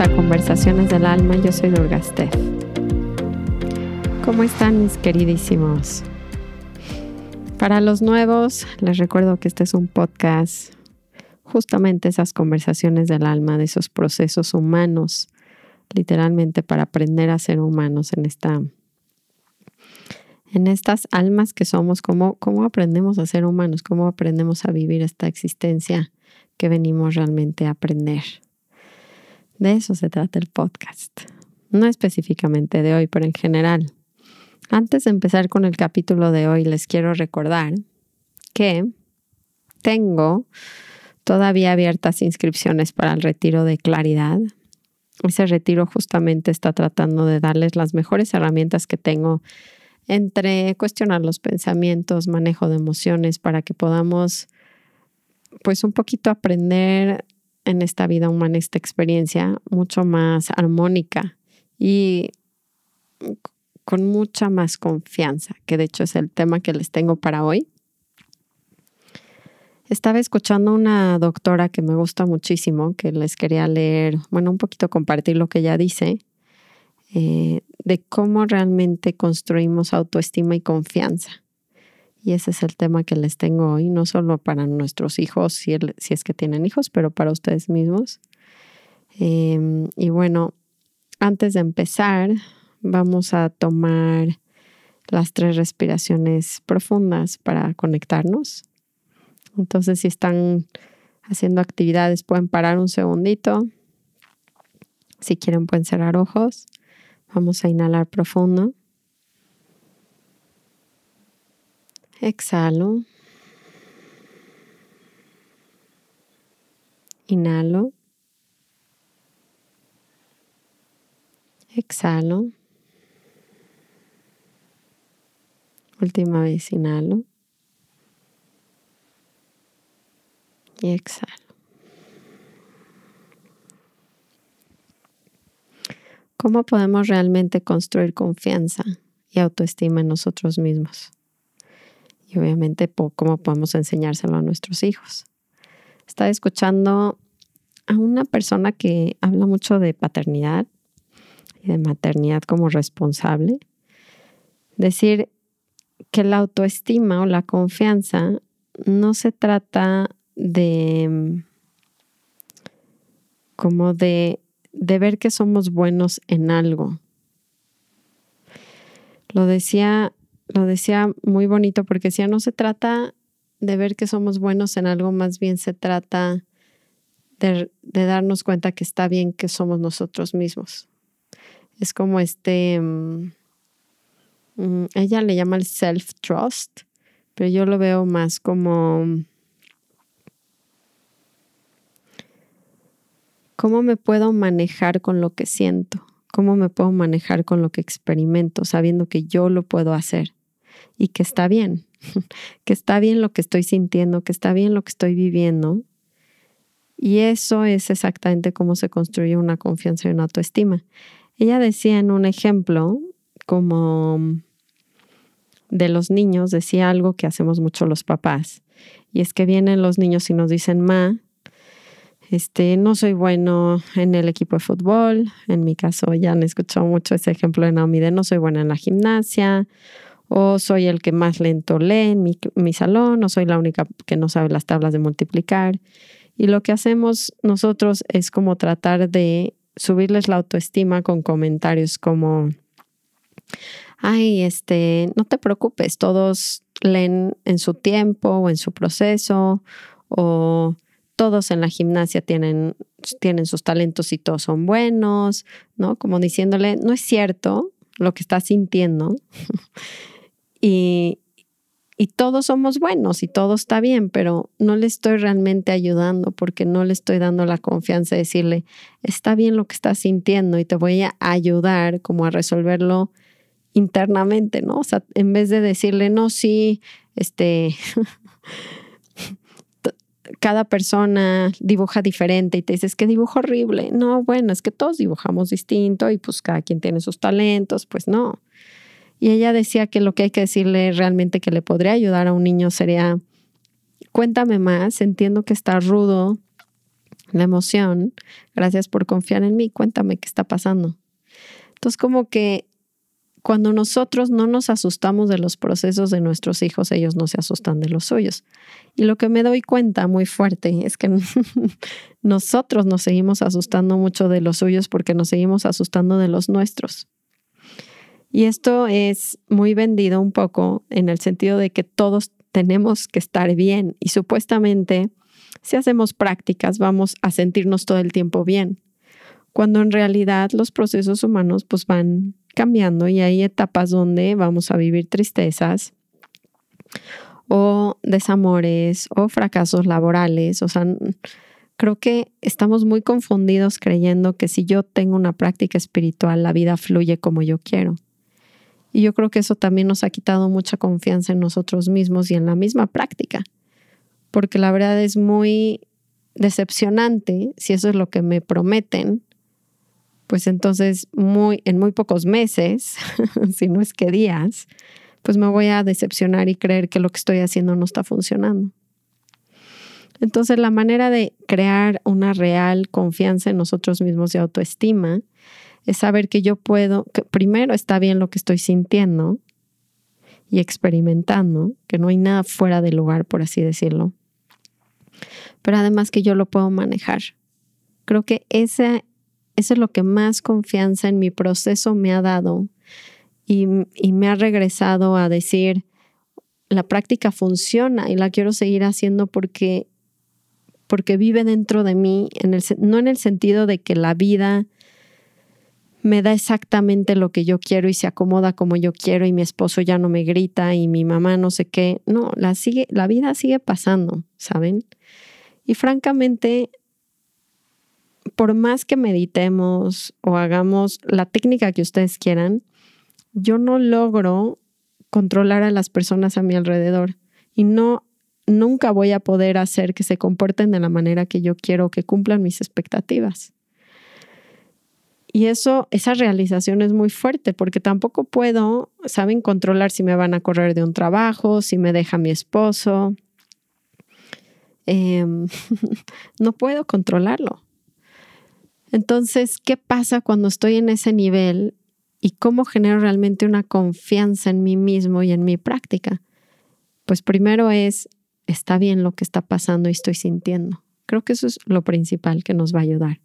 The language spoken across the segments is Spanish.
A Conversaciones del Alma, yo soy Durgastev. ¿Cómo están mis queridísimos? Para los nuevos, les recuerdo que este es un podcast, justamente esas conversaciones del alma, de esos procesos humanos, literalmente para aprender a ser humanos en esta en estas almas que somos, cómo, cómo aprendemos a ser humanos, cómo aprendemos a vivir esta existencia que venimos realmente a aprender. De eso se trata el podcast. No específicamente de hoy, pero en general. Antes de empezar con el capítulo de hoy, les quiero recordar que tengo todavía abiertas inscripciones para el retiro de claridad. Ese retiro justamente está tratando de darles las mejores herramientas que tengo entre cuestionar los pensamientos, manejo de emociones, para que podamos pues un poquito aprender en esta vida humana, esta experiencia mucho más armónica y con mucha más confianza, que de hecho es el tema que les tengo para hoy. Estaba escuchando una doctora que me gusta muchísimo, que les quería leer, bueno, un poquito compartir lo que ella dice, eh, de cómo realmente construimos autoestima y confianza. Y ese es el tema que les tengo hoy, no solo para nuestros hijos, si, es que tienen hijos, pero para ustedes mismos. Em, y bueno, antes de empezar, vamos a tomar las tres respiraciones profundas para conectarnos. Entonces, si están haciendo actividades, pueden parar un segundito. Si quieren, pueden cerrar ojos. Vamos a inhalar profundo. Exhalo. Inhalo. Exhalo. Última vez inhalo. Y exhalo. ¿Cómo podemos realmente construir confianza y autoestima en nosotros mismos? Y obviamente cómo podemos enseñárselo a nuestros hijos. Estaba escuchando a una persona que habla mucho de paternidad y de maternidad como responsable, decir que la autoestima o la confianza no se trata de como de, de ver que somos buenos en algo. Lo decía lo decía muy bonito porque decía, no se trata de ver que somos buenos en algo, más bien se trata de, darnos cuenta que está bien que somos nosotros mismos. Es como este, mm, mm, ella le llama el self-trust, pero yo lo veo más como... ¿Cómo me puedo manejar con lo que siento? ¿Cómo me puedo manejar con lo que experimento, sabiendo que yo lo puedo hacer? Y que está bien, que está bien lo que estoy sintiendo, que está bien lo que estoy viviendo. Y eso es exactamente cómo se construye una confianza y una autoestima. Ella decía en un ejemplo como de los niños, decía algo que hacemos mucho los papás, y es que vienen los niños y nos dicen, ma, este, no soy bueno en el equipo de fútbol, en mi caso ya han escuchado mucho ese ejemplo de Naomi de no soy buena en la gimnasia, o soy el que más lento lee en mi, salón, o soy la única que no sabe las tablas de multiplicar. Y lo que hacemos nosotros es como tratar de subirles la autoestima con comentarios como, ay, este, no te preocupes, todos leen en su tiempo o en su proceso, o todos en la gimnasia tienen, tienen sus talentos y todos son buenos, ¿no? Como diciéndole, no es cierto lo que estás sintiendo. y, todos somos buenos y todo está bien, pero no le estoy realmente ayudando porque no le estoy dando la confianza de decirle, está bien lo que estás sintiendo y te voy a ayudar como a resolverlo internamente, ¿no? O sea, en vez de decirle, no, sí, este, cada persona dibuja diferente y te dices, que dibujo horrible. No, bueno, es que todos dibujamos distinto y pues cada quien tiene sus talentos, pues no. Y ella decía que lo que hay que decirle realmente que le podría ayudar a un niño sería, cuéntame más, entiendo que está rudo la emoción, gracias por confiar en mí, cuéntame qué está pasando. Entonces como que cuando nosotros no nos asustamos de los procesos de nuestros hijos, ellos no se asustan de los suyos. Y lo que me doy cuenta muy fuerte es que nosotros nos seguimos asustando mucho de los suyos porque nos seguimos asustando de los nuestros. Y esto es muy vendido un poco en el sentido de que todos tenemos que estar bien y supuestamente si hacemos prácticas vamos a sentirnos todo el tiempo bien, cuando en realidad los procesos humanos pues van cambiando y hay etapas donde vamos a vivir tristezas o desamores o fracasos laborales. O sea, creo que estamos muy confundidos creyendo que si yo tengo una práctica espiritual, la vida fluye como yo quiero. Y yo creo que eso también nos ha quitado mucha confianza en nosotros mismos y en la misma práctica, porque la verdad es muy decepcionante si eso es lo que me prometen pues entonces muy, en muy pocos meses, si no es que días, pues me voy a decepcionar y creer que lo que estoy haciendo no está funcionando. Entonces la manera de crear una real confianza en nosotros mismos y autoestima es saber que yo puedo, que primero está bien lo que estoy sintiendo y experimentando, que no hay nada fuera del lugar, por así decirlo, pero además que yo lo puedo manejar. Creo que esa eso es lo que más confianza en mi proceso me ha dado y, me ha regresado a decir, la práctica funciona y la quiero seguir haciendo porque, porque vive dentro de mí, en el, no en el sentido de que la vida me da exactamente lo que yo quiero y se acomoda como yo quiero y mi esposo ya no me grita y mi mamá no sé qué. No, la, sigue, la vida sigue pasando, ¿saben? Y francamente, por más que meditemos o hagamos la técnica que ustedes quieran, yo no logro controlar a las personas a mi alrededor y no nunca voy a poder hacer que se comporten de la manera que yo quiero que cumplan mis expectativas. Y eso, esa realización es muy fuerte porque tampoco puedo, saben, controlar si me van a correr de un trabajo, si me deja mi esposo. Em, no puedo controlarlo. Entonces, ¿qué pasa cuando estoy en ese nivel y cómo genero realmente una confianza en mí mismo y en mi práctica? Pues primero es, está bien lo que está pasando y estoy sintiendo. Creo que eso es lo principal que nos va a ayudar.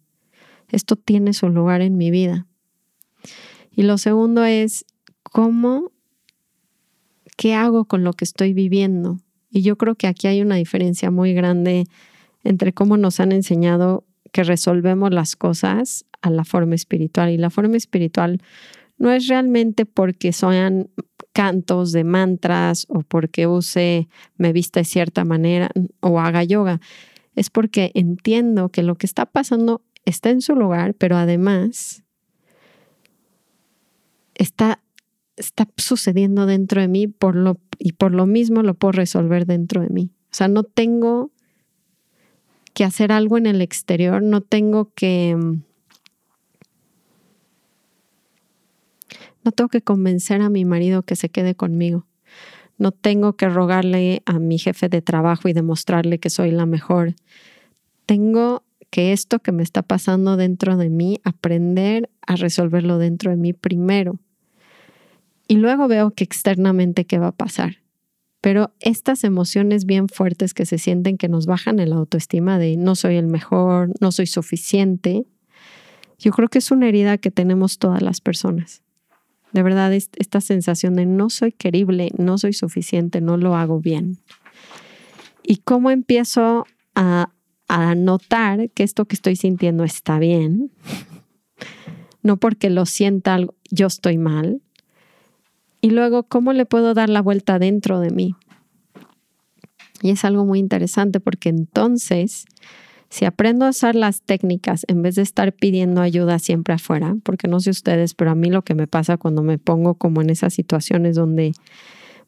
Esto tiene su lugar en mi vida. Y lo segundo es, ¿cómo, qué hago con lo que estoy viviendo? Y yo creo que aquí hay una diferencia muy grande entre cómo nos han enseñado que resolvemos las cosas a la forma espiritual. Y la forma espiritual no es realmente porque sean cantos de mantras o porque use, me vista de cierta manera o haga yoga. Es porque entiendo que lo que está pasando está en su lugar, pero además está, está sucediendo dentro de mí por lo, y por lo mismo lo puedo resolver dentro de mí. O sea, no tengo que hacer algo en el exterior, no tengo que... No tengo que convencer a mi marido que se quede conmigo. No tengo que rogarle a mi jefe de trabajo y demostrarle que soy la mejor. Tengo que esto que me está pasando dentro de mí, aprender a resolverlo dentro de mí primero. Y luego veo que externamente qué va a pasar. Pero estas emociones bien fuertes que se sienten que nos bajan el autoestima de no soy el mejor, no soy suficiente, yo creo que es una herida que tenemos todas las personas. De verdad, esta sensación de no soy querible, no soy suficiente, no lo hago bien. ¿Y cómo empiezo a, a notar que esto que estoy sintiendo está bien? no porque lo sienta yo estoy mal, y luego, ¿cómo le puedo dar la vuelta dentro de mí? Y es algo muy interesante porque entonces, si aprendo a usar las técnicas en vez de estar pidiendo ayuda siempre afuera, porque no sé ustedes, pero a mí lo que me pasa cuando me pongo como en esas situaciones donde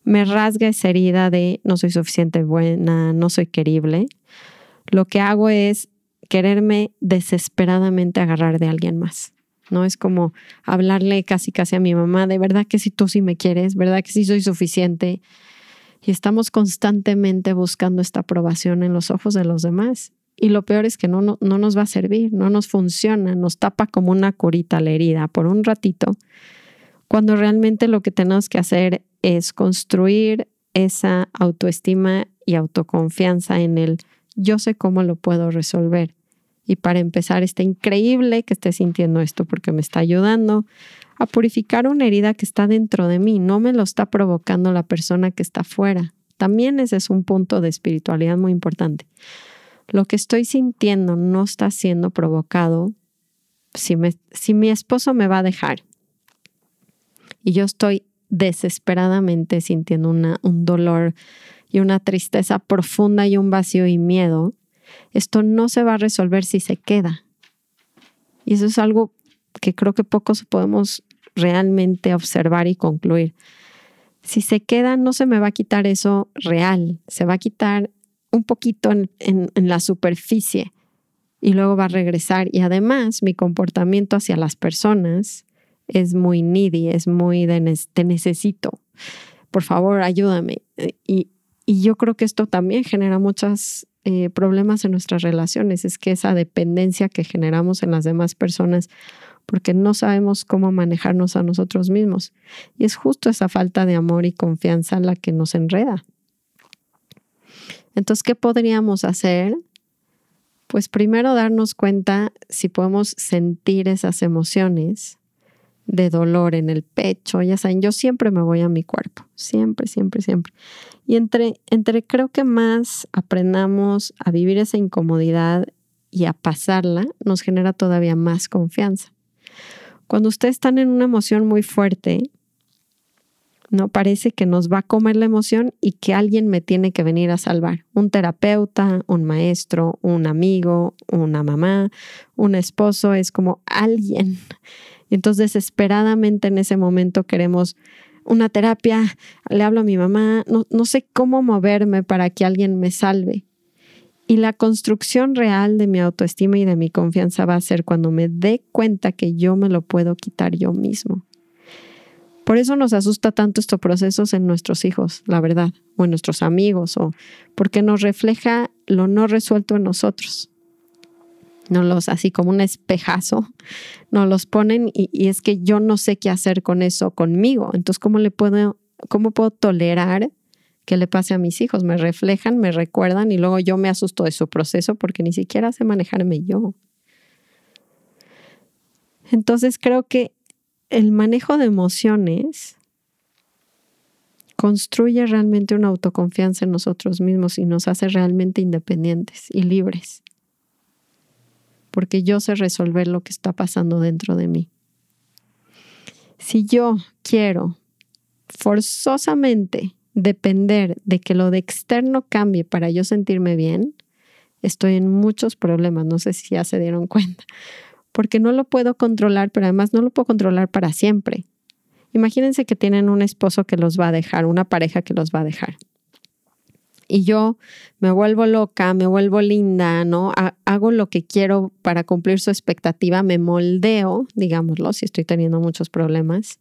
me rasga esa herida de no soy suficiente buena, no soy querible, lo que hago es quererme desesperadamente agarrar de alguien más. ¿no? Es como hablarle casi casi a mi mamá, de verdad que si tú sí me quieres, verdad que sí soy suficiente. Y estamos constantemente buscando esta aprobación en los ojos de los demás. y lo peor es que no, no, no, nos va a servir, no nos funciona, nos tapa como una curita la herida por un ratito, cuando realmente lo que tenemos que hacer es construir esa autoestima y autoconfianza en el yo sé cómo lo puedo resolver. Y para empezar, está increíble que esté sintiendo esto porque me está ayudando a purificar una herida que está dentro de mí, no me lo está provocando la persona que está fuera. También ese es un punto de espiritualidad muy importante. Lo que estoy sintiendo no está siendo provocado si, si mi esposo me va a dejar y yo estoy desesperadamente sintiendo una, un dolor y una tristeza profunda y un vacío y miedo, esto no se va a resolver si se queda. Y eso es algo que creo que pocos podemos realmente observar y concluir. Si se queda, no se me va a quitar eso real, se va a quitar un poquito en, en la superficie y luego va a regresar. Y además mi comportamiento hacia las personas es muy needy, es muy de te necesito, por favor, ayúdame. Y, yo creo que esto también genera muchos eh, problemas en nuestras relaciones, es que esa dependencia que generamos en las demás personas porque no sabemos cómo manejarnos a nosotros mismos. Y es justo esa falta de amor y confianza la que nos enreda. Entonces, ¿qué podríamos hacer? Pues primero darnos cuenta si podemos sentir esas emociones de dolor en el pecho, ya saben, yo siempre me voy a mi cuerpo, siempre, siempre, siempre. Y entre, entre creo que más aprendamos a vivir esa incomodidad y a pasarla, nos genera todavía más confianza. Cuando ustedes están en una emoción muy fuerte, no parece que nos va a comer la emoción y que alguien me tiene que venir a salvar. Un terapeuta, un maestro, un amigo, una mamá, un esposo, es como alguien entonces, desesperadamente en ese momento queremos una terapia, le hablo a mi mamá, no, no sé cómo moverme para que alguien me salve. Y la construcción real de mi autoestima y de mi confianza va a ser cuando me dé cuenta que yo me lo puedo quitar yo mismo. Por eso nos asusta tanto estos procesos en nuestros hijos, la verdad, o en nuestros amigos, o porque nos refleja lo no resuelto en nosotros no los así como un espejazo, nos los ponen y, es que yo no sé qué hacer con eso conmigo. Entonces, ¿cómo le puedo, cómo puedo tolerar que le pase a mis hijos? Me reflejan, me recuerdan y luego yo me asusto de su proceso porque ni siquiera sé manejarme yo. Entonces, creo que el manejo de emociones construye realmente una autoconfianza en nosotros mismos y nos hace realmente independientes y libres porque yo sé resolver lo que está pasando dentro de mí. Si yo quiero forzosamente depender de que lo de externo cambie para yo sentirme bien, estoy en muchos problemas, no sé si ya se dieron cuenta, porque no lo puedo controlar, pero además no lo puedo controlar para siempre. Imagínense que tienen un esposo que los va a dejar, una pareja que los va a dejar y yo me vuelvo loca, me vuelvo linda, ¿no? hago lo que quiero para cumplir su expectativa, me moldeo, digámoslo, si estoy teniendo muchos problemas,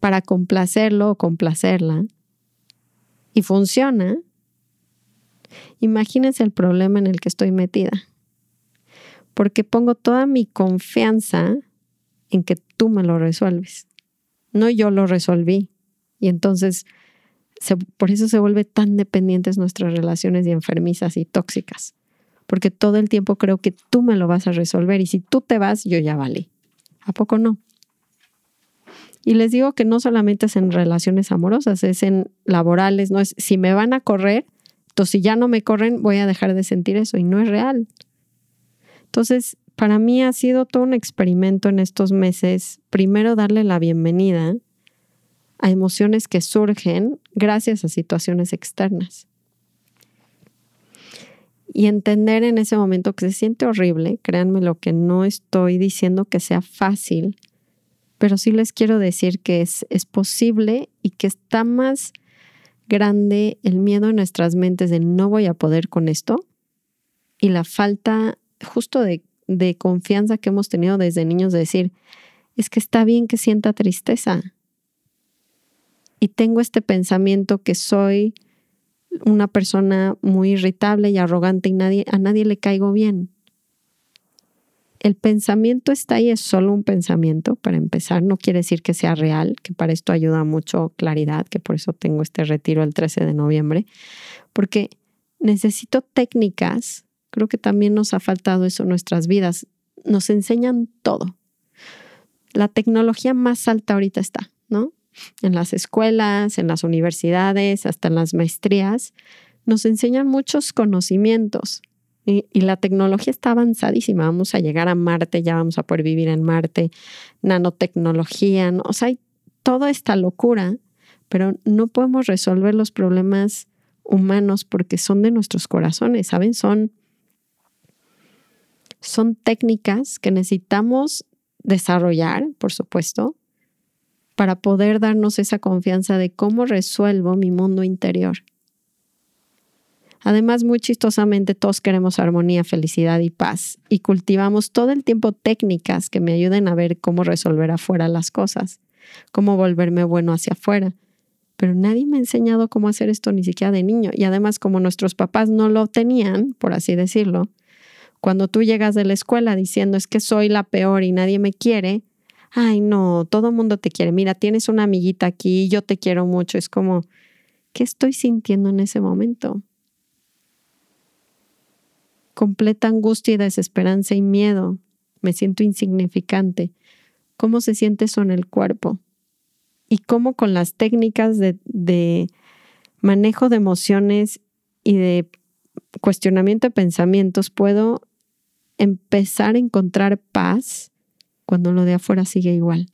para complacerlo o complacerla, y funciona. Imagínense el problema en el que estoy metida, porque pongo toda mi confianza en que tú me lo resuelves, no yo lo resolví. Y entonces por eso se vuelve tan dependientes nuestras relaciones y enfermizas y tóxicas. Porque todo el tiempo creo que tú me lo vas a resolver y si tú te vas, yo ya valí. ¿A poco no? Y les digo que no solamente es en relaciones amorosas, es en laborales, no es si me van a correr, entonces si ya no me corren, voy a dejar de sentir eso y no es real. Entonces, para mí ha sido todo un experimento en estos meses, primero darle la bienvenida a emociones que surgen gracias a situaciones externas. Y entender en ese momento que se siente horrible, créanme lo que no estoy diciendo que sea fácil, pero sí les quiero decir que es, es posible y que está más grande el miedo en nuestras mentes de no voy a poder con esto y la falta justo de, de confianza que hemos tenido desde niños de decir, es que está bien que sienta tristeza, y tengo este pensamiento que soy una persona muy irritable y arrogante y a nadie le caigo bien. El pensamiento está ahí, es solo un pensamiento, para empezar, no quiere decir que sea real, que para esto ayuda mucho claridad, que por eso tengo este retiro el 13 de noviembre, porque necesito técnicas, creo que también nos ha faltado eso en nuestras vidas, nos enseñan todo. La tecnología más alta ahorita está, ¿no? En las escuelas, en las universidades, hasta en las maestrías, nos enseñan muchos conocimientos, y, la tecnología está avanzadísima. Vamos a llegar a Marte, ya vamos a poder vivir en Marte, nanotecnología, o sea, hay toda esta locura, pero no podemos resolver los problemas humanos porque son de nuestros corazones, ¿saben? Son, son técnicas que necesitamos desarrollar, por supuesto, para poder darnos esa confianza de cómo resuelvo mi mundo interior. Además, muy chistosamente, todos queremos armonía, felicidad y paz y cultivamos todo el tiempo técnicas que me ayuden a ver cómo resolver afuera las cosas, cómo volverme bueno hacia afuera. Pero nadie me ha enseñado cómo hacer esto ni siquiera de niño. Y además, como nuestros papás no lo tenían, por así decirlo, cuando tú llegas de la escuela diciendo es que soy la peor y nadie me quiere, ay no, todo mundo te quiere. Mira, tienes una amiguita aquí, yo te quiero mucho. Es como, ¿qué estoy sintiendo en ese momento? completa angustia y desesperanza y miedo. Me siento insignificante. ¿Cómo se siente eso en el cuerpo? Y cómo con las técnicas de manejo de emociones y de cuestionamiento de pensamientos puedo empezar a encontrar paz cuando lo de afuera sigue igual.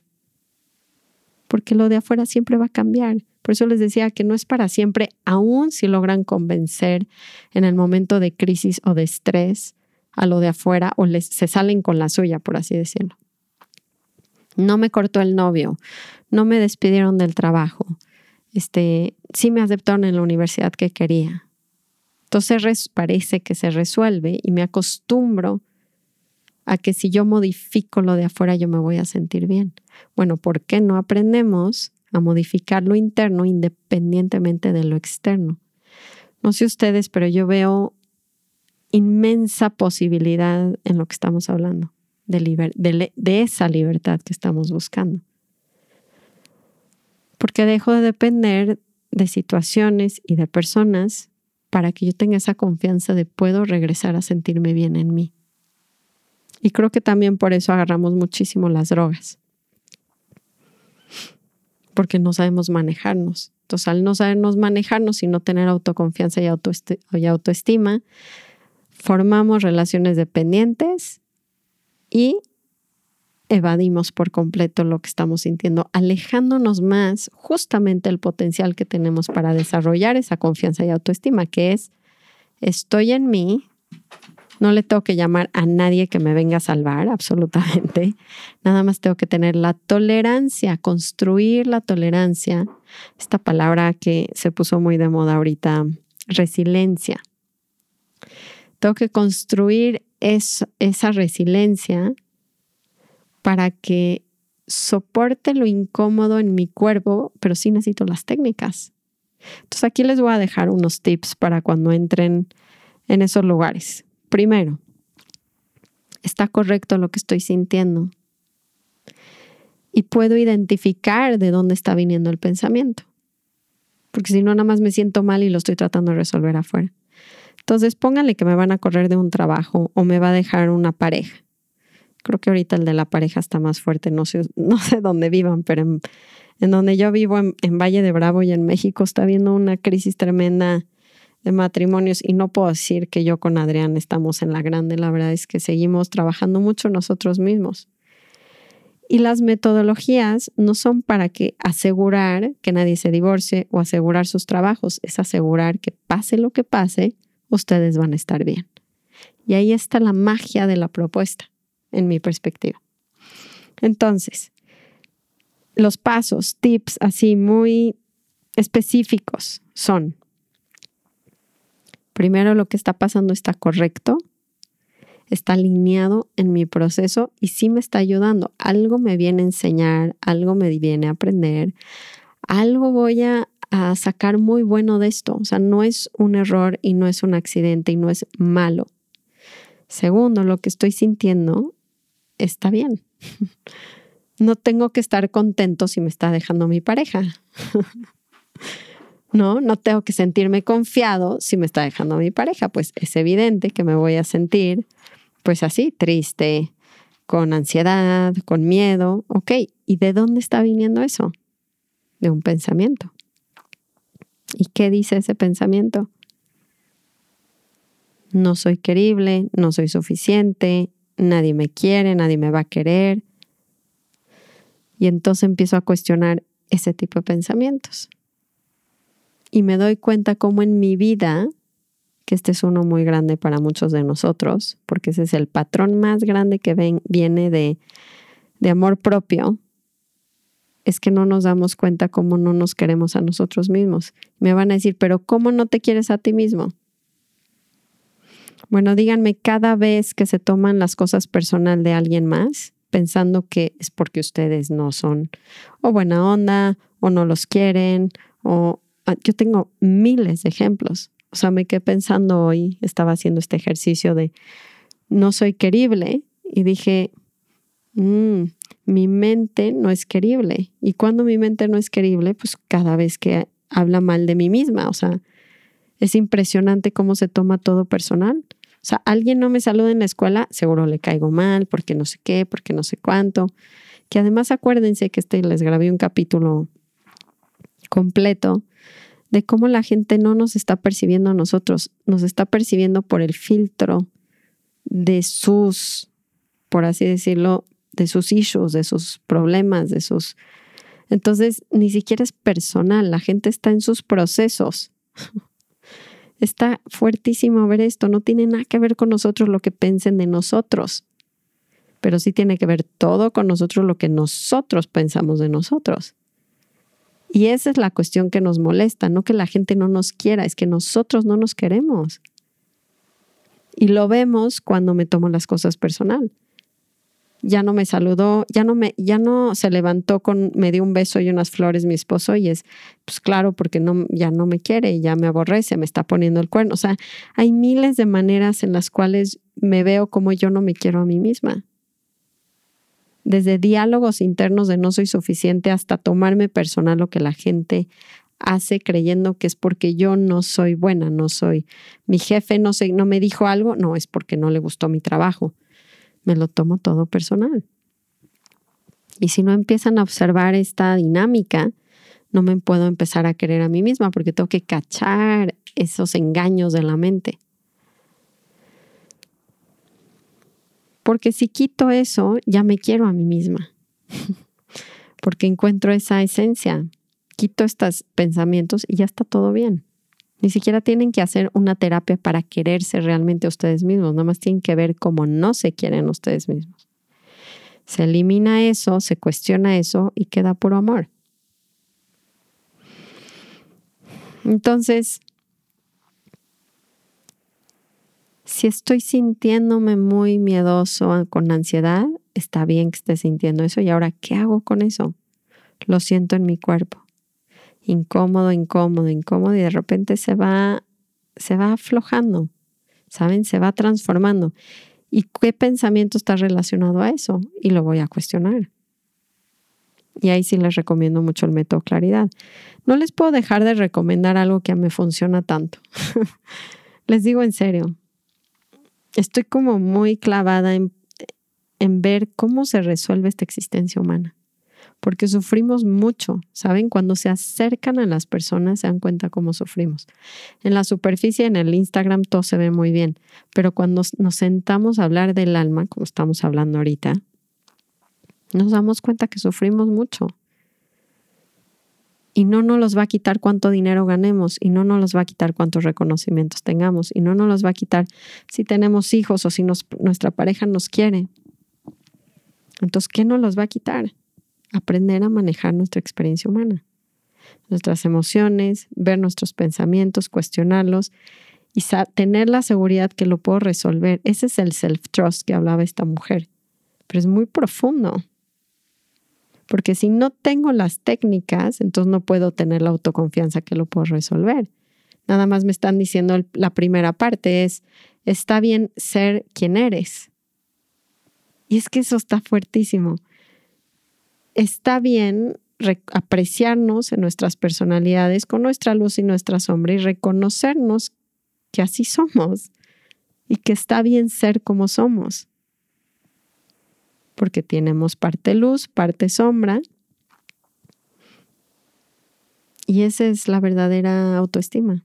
Porque lo de afuera siempre va a cambiar. Por eso les decía que no es para siempre, aun si logran convencer en el momento de crisis o de estrés a lo de afuera o les, se salen con la suya, por así decirlo. No me cortó el novio, no me despidieron del trabajo, este, sí me aceptaron en la universidad que quería. Entonces parece que se resuelve y me acostumbro a que si yo modifico lo de afuera yo me voy a sentir bien. Bueno, ¿por qué no aprendemos a modificar lo interno independientemente de lo externo. No sé ustedes, pero yo veo inmensa posibilidad en lo que estamos hablando, de, de esa libertad que estamos buscando. Porque dejo de depender de situaciones y de personas para que yo tenga esa confianza de puedo regresar a sentirme bien en mí. Y creo que también por eso agarramos muchísimo las drogas porque no sabemos manejarnos. Entonces, al no sabernos manejarnos y no tener autoconfianza y, autoestima, formamos relaciones dependientes y evadimos por completo lo que estamos sintiendo, alejándonos más justamente el potencial que tenemos para desarrollar esa confianza y autoestima, que es, estoy en mí, no le tengo que llamar a nadie que me venga a salvar, absolutamente. Nada más tengo que tener la tolerancia, construir la tolerancia. Esta palabra que se puso muy de moda ahorita, resiliencia. Tengo que construir esa resiliencia para que soporte lo incómodo en mi cuerpo, pero sí necesito las técnicas. Entonces aquí les voy a dejar unos tips para cuando entren en esos lugares. Primero, está correcto lo que estoy sintiendo. Y puedo identificar de dónde está viniendo el pensamiento. Porque si no, nada más me siento mal y lo estoy tratando de resolver afuera. Entonces, pónganle que me van a correr de un trabajo o me va a dejar una pareja. Creo que ahorita el de la pareja está más fuerte. No sé, no sé dónde vivan, pero en, donde yo vivo, en, en Valle de Bravo y en México, está habiendo una crisis tremenda de matrimonios y no puedo decir que yo con Adrián estamos en la grande, la verdad es que seguimos trabajando mucho nosotros mismos. Y las metodologías no son para que asegurar que nadie se divorcie o asegurar sus trabajos, es asegurar que pase lo que pase, ustedes van a estar bien. Y ahí está la magia de la propuesta, en mi perspectiva. Entonces, los pasos, tips así muy específicos son, primero lo que está pasando está correcto, está alineado en mi proceso y sí me está ayudando. Algo me viene a enseñar, algo me viene a aprender, algo voy a, sacar muy bueno de esto. O sea, no es un error y no es un accidente y no es malo. Segundo, lo que estoy sintiendo está bien. No tengo que estar contento si me está dejando mi pareja. No, no tengo que sentirme confiado si me está dejando mi pareja. Pues es evidente que me voy a sentir, pues así, triste, con ansiedad, con miedo. Ok, ¿y de dónde está viniendo eso? De un pensamiento. ¿Y qué dice ese pensamiento? No soy querible, no soy suficiente, nadie me quiere, nadie me va a querer. Y entonces empiezo a cuestionar ese tipo de pensamientos. Y me doy cuenta cómo en mi vida, que este es uno muy grande para muchos de nosotros, porque ese es el patrón más grande que viene de, de amor propio, es que no nos damos cuenta cómo no nos queremos a nosotros mismos. Me van a decir, pero ¿cómo no te quieres a ti mismo? Bueno, díganme, cada vez que se toman las cosas personal de alguien más, pensando que es porque ustedes no son o buena onda o no los quieren o yo tengo miles de ejemplos. O sea, me quedé pensando hoy, estaba haciendo este ejercicio de no soy querible y dije, mmm, mi mente no es querible. Y cuando mi mente no es querible, pues cada vez que habla mal de mí misma, o sea, es impresionante cómo se toma todo personal. O sea, alguien no me saluda en la escuela, seguro le caigo mal, porque no sé qué, porque no sé cuánto. Que además acuérdense que este les grabé un capítulo completo de cómo la gente no nos está percibiendo a nosotros, nos está percibiendo por el filtro de sus, por así decirlo, de sus issues, de sus problemas, de sus... Entonces, ni siquiera es personal, la gente está en sus procesos. Está fuertísimo ver esto, no tiene nada que ver con nosotros lo que piensen de nosotros, pero sí tiene que ver todo con nosotros lo que nosotros pensamos de nosotros. Y esa es la cuestión que nos molesta, no que la gente no nos quiera, es que nosotros no nos queremos. Y lo vemos cuando me tomo las cosas personal ya no me saludó, ya no me, ya no se levantó con, me dio un beso y unas flores mi esposo y es, pues claro, porque no, ya no me quiere, ya me aborrece, me está poniendo el cuerno. O sea, hay miles de maneras en las cuales me veo como yo no me quiero a mí misma. Desde diálogos internos de no soy suficiente hasta tomarme personal lo que la gente hace creyendo que es porque yo no soy buena, no soy. Mi jefe no, sé, no me dijo algo, no, es porque no le gustó mi trabajo me lo tomo todo personal. Y si no empiezan a observar esta dinámica, no me puedo empezar a querer a mí misma porque tengo que cachar esos engaños de la mente. Porque si quito eso, ya me quiero a mí misma. porque encuentro esa esencia. Quito estos pensamientos y ya está todo bien. Ni siquiera tienen que hacer una terapia para quererse realmente ustedes mismos, nada más tienen que ver cómo no se quieren ustedes mismos. Se elimina eso, se cuestiona eso y queda puro amor. Entonces, si estoy sintiéndome muy miedoso, con ansiedad, está bien que esté sintiendo eso. ¿Y ahora qué hago con eso? Lo siento en mi cuerpo incómodo, incómodo, incómodo y de repente se va, se va aflojando, ¿saben? Se va transformando. ¿Y qué pensamiento está relacionado a eso? Y lo voy a cuestionar. Y ahí sí les recomiendo mucho el método claridad. No les puedo dejar de recomendar algo que me funciona tanto. les digo en serio, estoy como muy clavada en, en ver cómo se resuelve esta existencia humana porque sufrimos mucho, ¿saben? Cuando se acercan a las personas se dan cuenta cómo sufrimos. En la superficie, en el Instagram, todo se ve muy bien, pero cuando nos sentamos a hablar del alma, como estamos hablando ahorita, nos damos cuenta que sufrimos mucho. Y no nos los va a quitar cuánto dinero ganemos, y no nos los va a quitar cuántos reconocimientos tengamos, y no nos los va a quitar si tenemos hijos o si nuestra pareja nos quiere. Entonces, ¿qué nos los va a quitar? aprender a manejar nuestra experiencia humana, nuestras emociones, ver nuestros pensamientos, cuestionarlos y tener la seguridad que lo puedo resolver. Ese es el self-trust que hablaba esta mujer, pero es muy profundo. Porque si no tengo las técnicas, entonces no puedo tener la autoconfianza que lo puedo resolver. Nada más me están diciendo la primera parte es, está bien ser quien eres. Y es que eso está fuertísimo. Está bien apreciarnos en nuestras personalidades con nuestra luz y nuestra sombra y reconocernos que así somos y que está bien ser como somos. Porque tenemos parte luz, parte sombra. Y esa es la verdadera autoestima.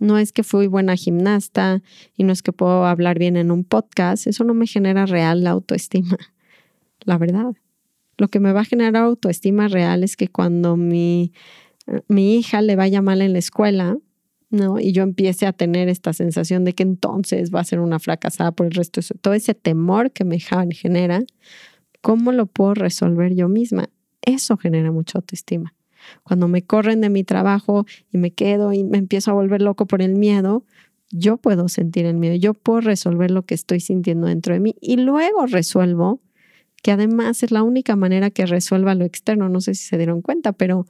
No es que fui buena gimnasta y no es que puedo hablar bien en un podcast. Eso no me genera real autoestima. La verdad. Lo que me va a generar autoestima real es que cuando mi, mi hija le vaya mal en la escuela, ¿no? Y yo empiece a tener esta sensación de que entonces va a ser una fracasada por el resto de todo ese temor que me genera, ¿cómo lo puedo resolver yo misma? Eso genera mucha autoestima. Cuando me corren de mi trabajo y me quedo y me empiezo a volver loco por el miedo, yo puedo sentir el miedo, yo puedo resolver lo que estoy sintiendo dentro de mí y luego resuelvo, que además es la única manera que resuelva lo externo, no sé si se dieron cuenta, pero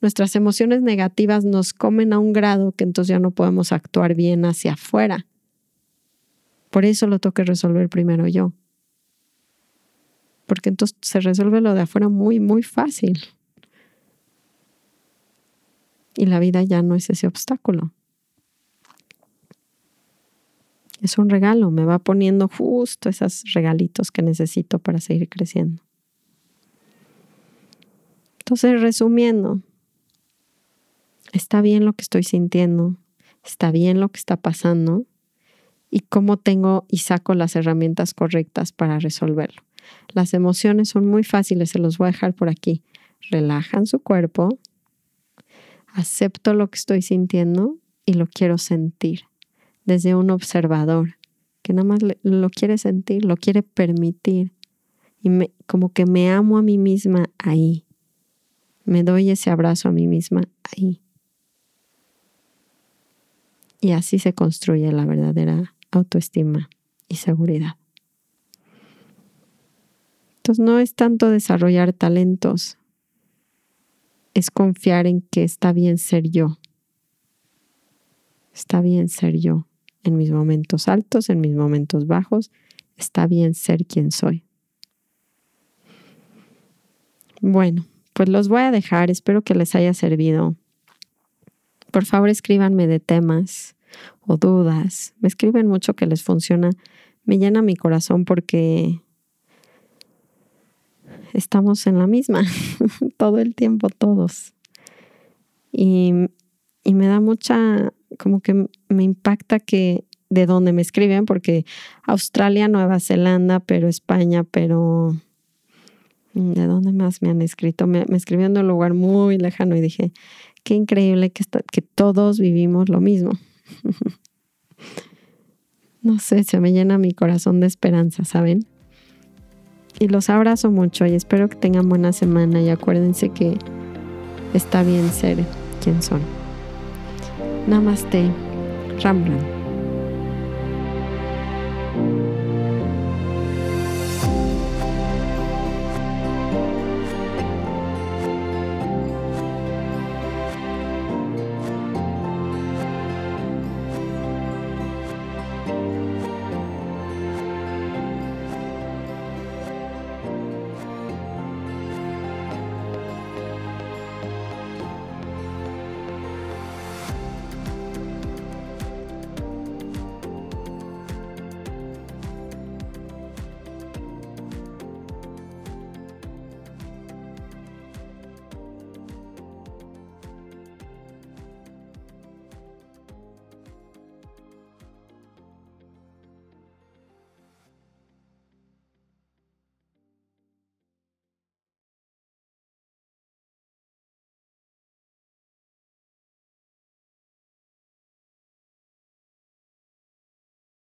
nuestras emociones negativas nos comen a un grado que entonces ya no podemos actuar bien hacia afuera. Por eso lo tengo que resolver primero yo. Porque entonces se resuelve lo de afuera muy, muy fácil. Y la vida ya no es ese obstáculo. Es un regalo, me va poniendo justo esos regalitos que necesito para seguir creciendo. Entonces, resumiendo, está bien lo que estoy sintiendo, está bien lo que está pasando y cómo tengo y saco las herramientas correctas para resolverlo. Las emociones son muy fáciles, se los voy a dejar por aquí. Relajan su cuerpo, acepto lo que estoy sintiendo y lo quiero sentir desde un observador que nada más lo quiere sentir, lo quiere permitir y me, como que me amo a mí misma ahí. Me doy ese abrazo a mí misma ahí. Y así se construye la verdadera autoestima y seguridad. Entonces no es tanto desarrollar talentos, es confiar en que está bien ser yo. Está bien ser yo en mis momentos altos, en mis momentos bajos. Está bien ser quien soy. Bueno, pues los voy a dejar. Espero que les haya servido por favor, escríbanme de temas o dudas. Me escriben mucho que les funciona. Me llena mi corazón porque estamos en la misma todo el tiempo, todos. Y, y me da mucha, como que me impacta que de dónde me escriben, porque Australia, Nueva Zelanda, pero España, pero ¿de dónde más me han escrito? Me, me escribieron de un lugar muy lejano y dije, qué increíble que, que todos vivimos lo mismo. no sé, se me llena mi corazón de esperanza, ¿saben? Y los abrazo mucho y espero que tengan buena semana y acuérdense que está bien ser quien son. Namaste, Rambran.